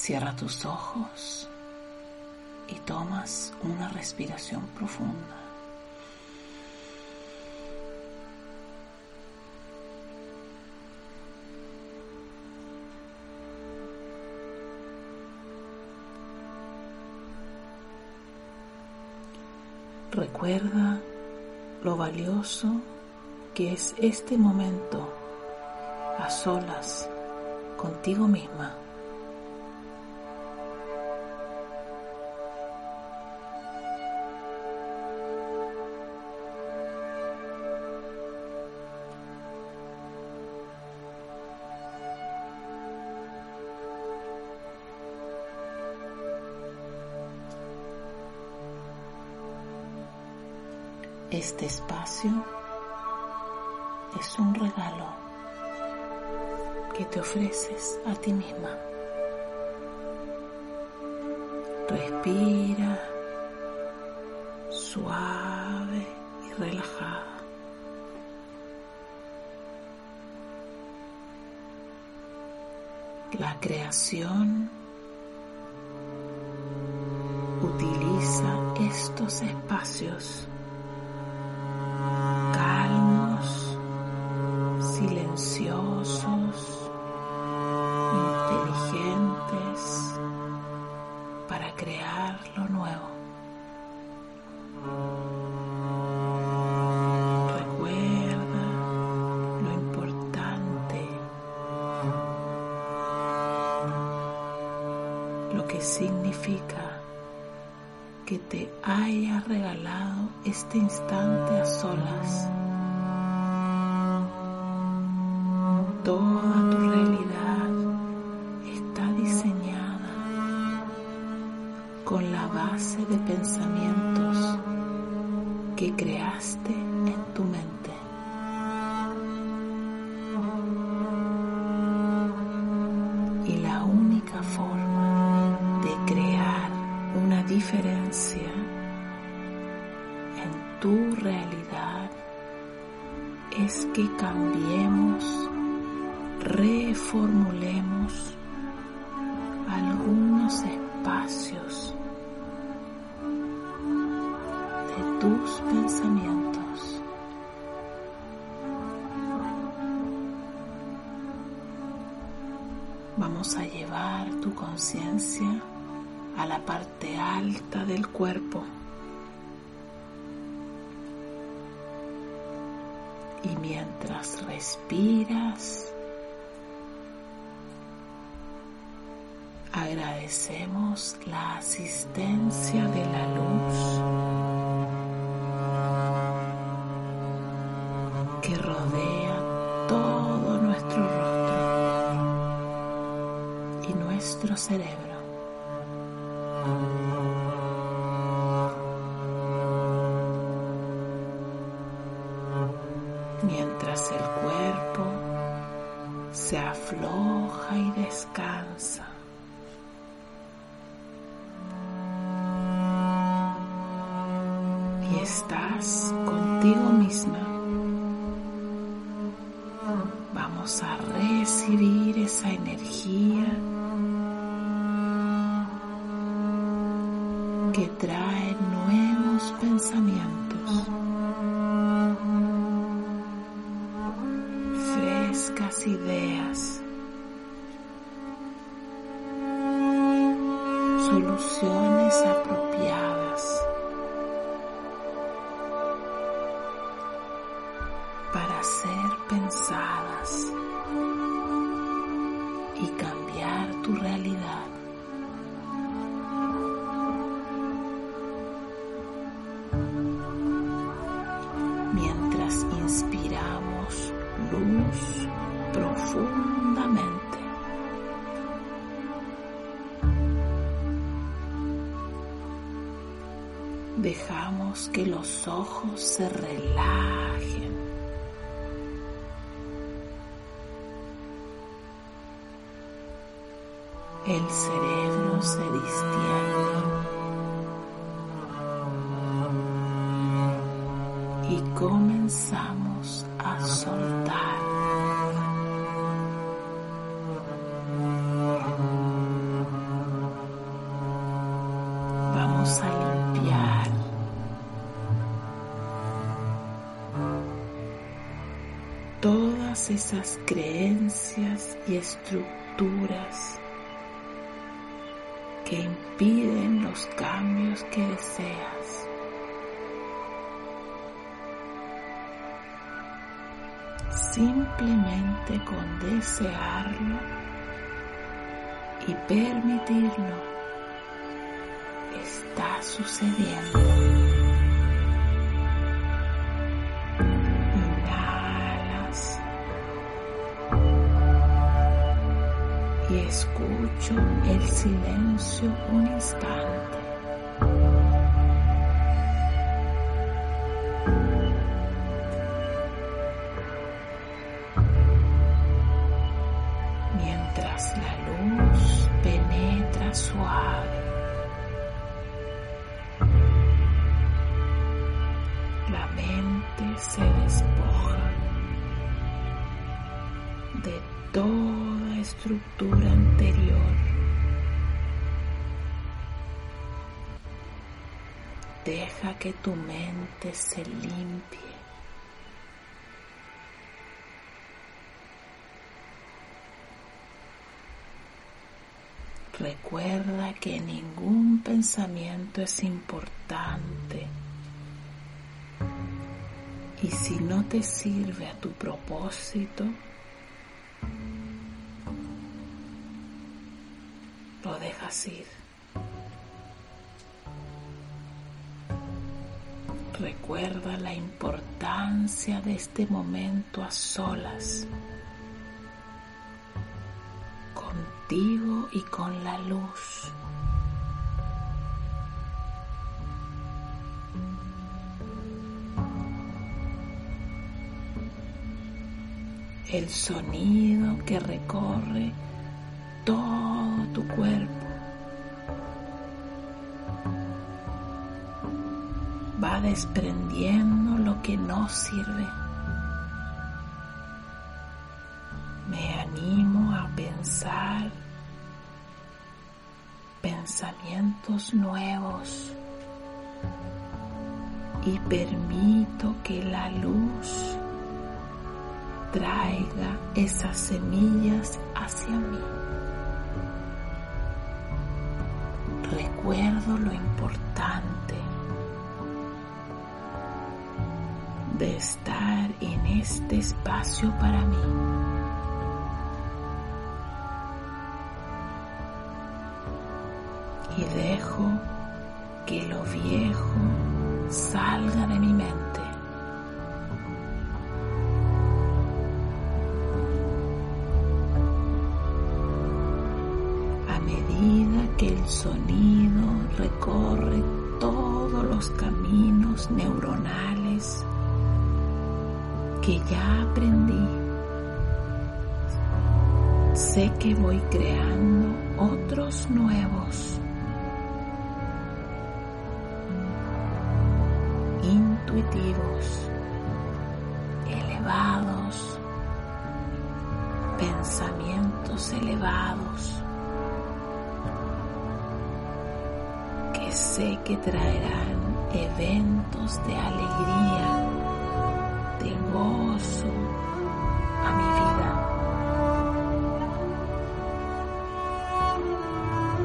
Cierra tus ojos y tomas una respiración profunda. Recuerda lo valioso que es este momento a solas contigo misma. Este espacio es un regalo que te ofreces a ti misma. Respira suave y relajada. La creación utiliza estos espacios silenciosos, inteligentes para crear lo nuevo. Recuerda lo importante, lo que significa que te haya regalado este instante a solas. De pensamientos que creaste en tu mente. Y la única forma de crear una diferencia en tu realidad es que cambiemos, reformulemos algunos espacios Vamos a llevar tu conciencia a la parte alta del cuerpo. Y mientras respiras, agradecemos la asistencia de la luz nuestro cerebro. mientras el cuerpo se afloja y descansa. Y estás contigo misma. Vamos a recibir esa energía que trae nuevos pensamientos. frescas ideas, soluciones apropiadas para ser pensadas y cambiar tu realidad. Que los ojos se relajen. El cerebro se distiende. Y comenzamos a soltar. Todas esas creencias y estructuras que impiden los cambios que deseas. Simplemente con desearlo y permitirlo está sucediendo. Y escucho el silencio un instante. Mientras la luz penetra suave, la mente se despoja de toda estructura anterior. Deja que tu mente se limpie. Recuerda que ningún pensamiento es importante. Y si no te sirve a tu propósito, Recuerda la importancia de este momento a solas, contigo y con la luz. El sonido que recorre todo tu cuerpo. Va desprendiendo lo que no sirve. Me animo a pensar pensamientos nuevos y permito que la luz traiga esas semillas hacia mí. Recuerdo lo importante de estar en este espacio para mí. Y dejo que lo viejo salga de mi mente. A medida que el sonido recorre todos los caminos neuronales que ya aprendí, sé que voy creando otros nuevos, intuitivos, elevados, pensamientos elevados que sé que traerán eventos de alegría, de gozo a mi vida.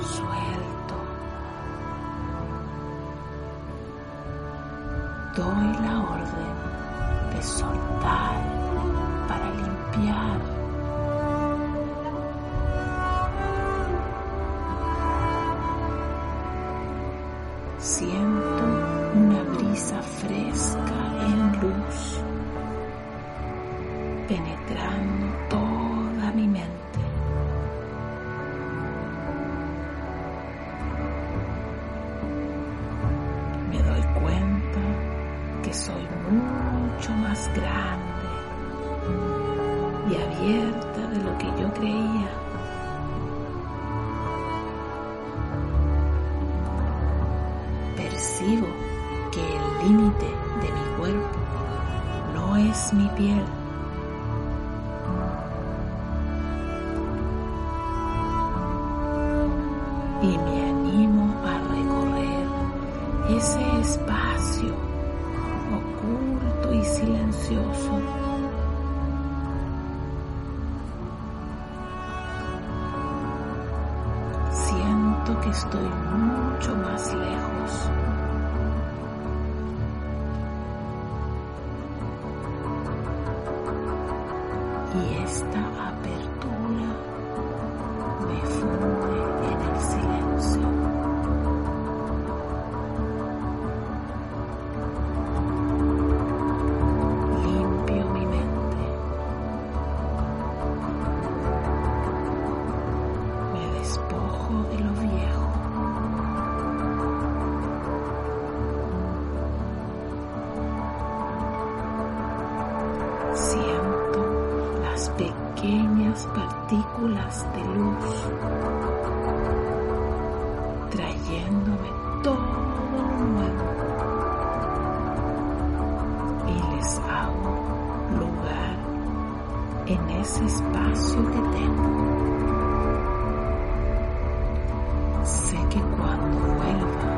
Suelto. Doy la orden de soltar para limpiar. Mucho más grande y abierta de lo que yo creía. Percibo que el límite de mi cuerpo no es mi piel. Y me animo a recorrer ese espacio y silencioso. Siento que estoy mucho más lejos. Y esta espacio que tengo. Sé que cuando vuelva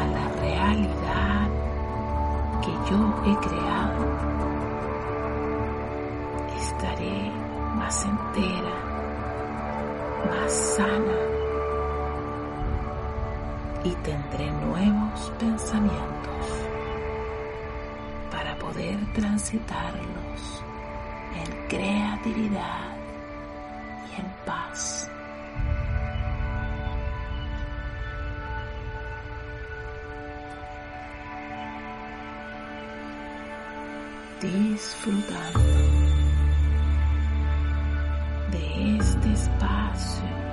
a la realidad que yo he creado, estaré más entera, más sana y tendré nuevos pensamientos para poder transitarlos en creatividad y en paz. Disfrutando de este espacio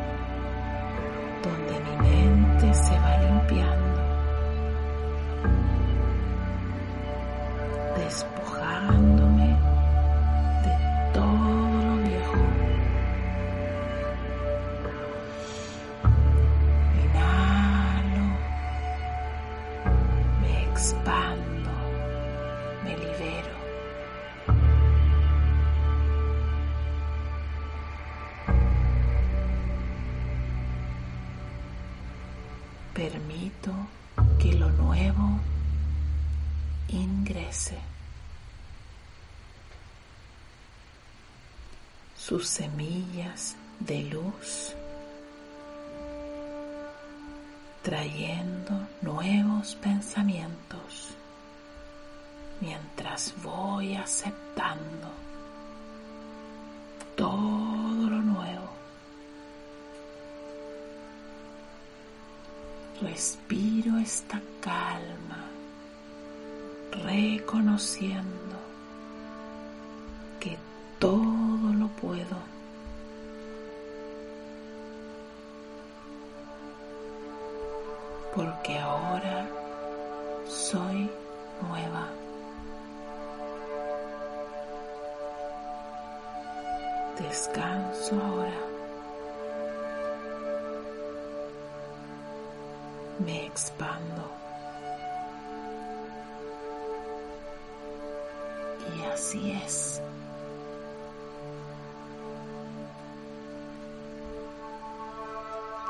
Permito que lo nuevo ingrese. Sus semillas de luz trayendo nuevos pensamientos mientras voy aceptando todo Respiro esta calma, reconociendo que todo lo puedo. Me expando. Y así es.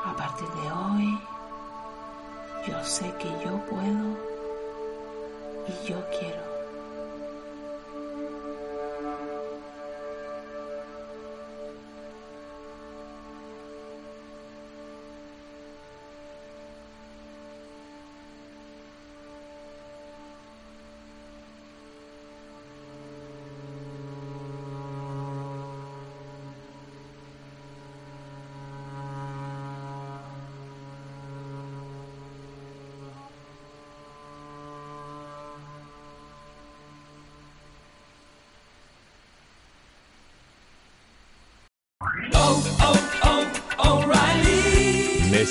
A partir de hoy, yo sé que yo puedo y yo quiero.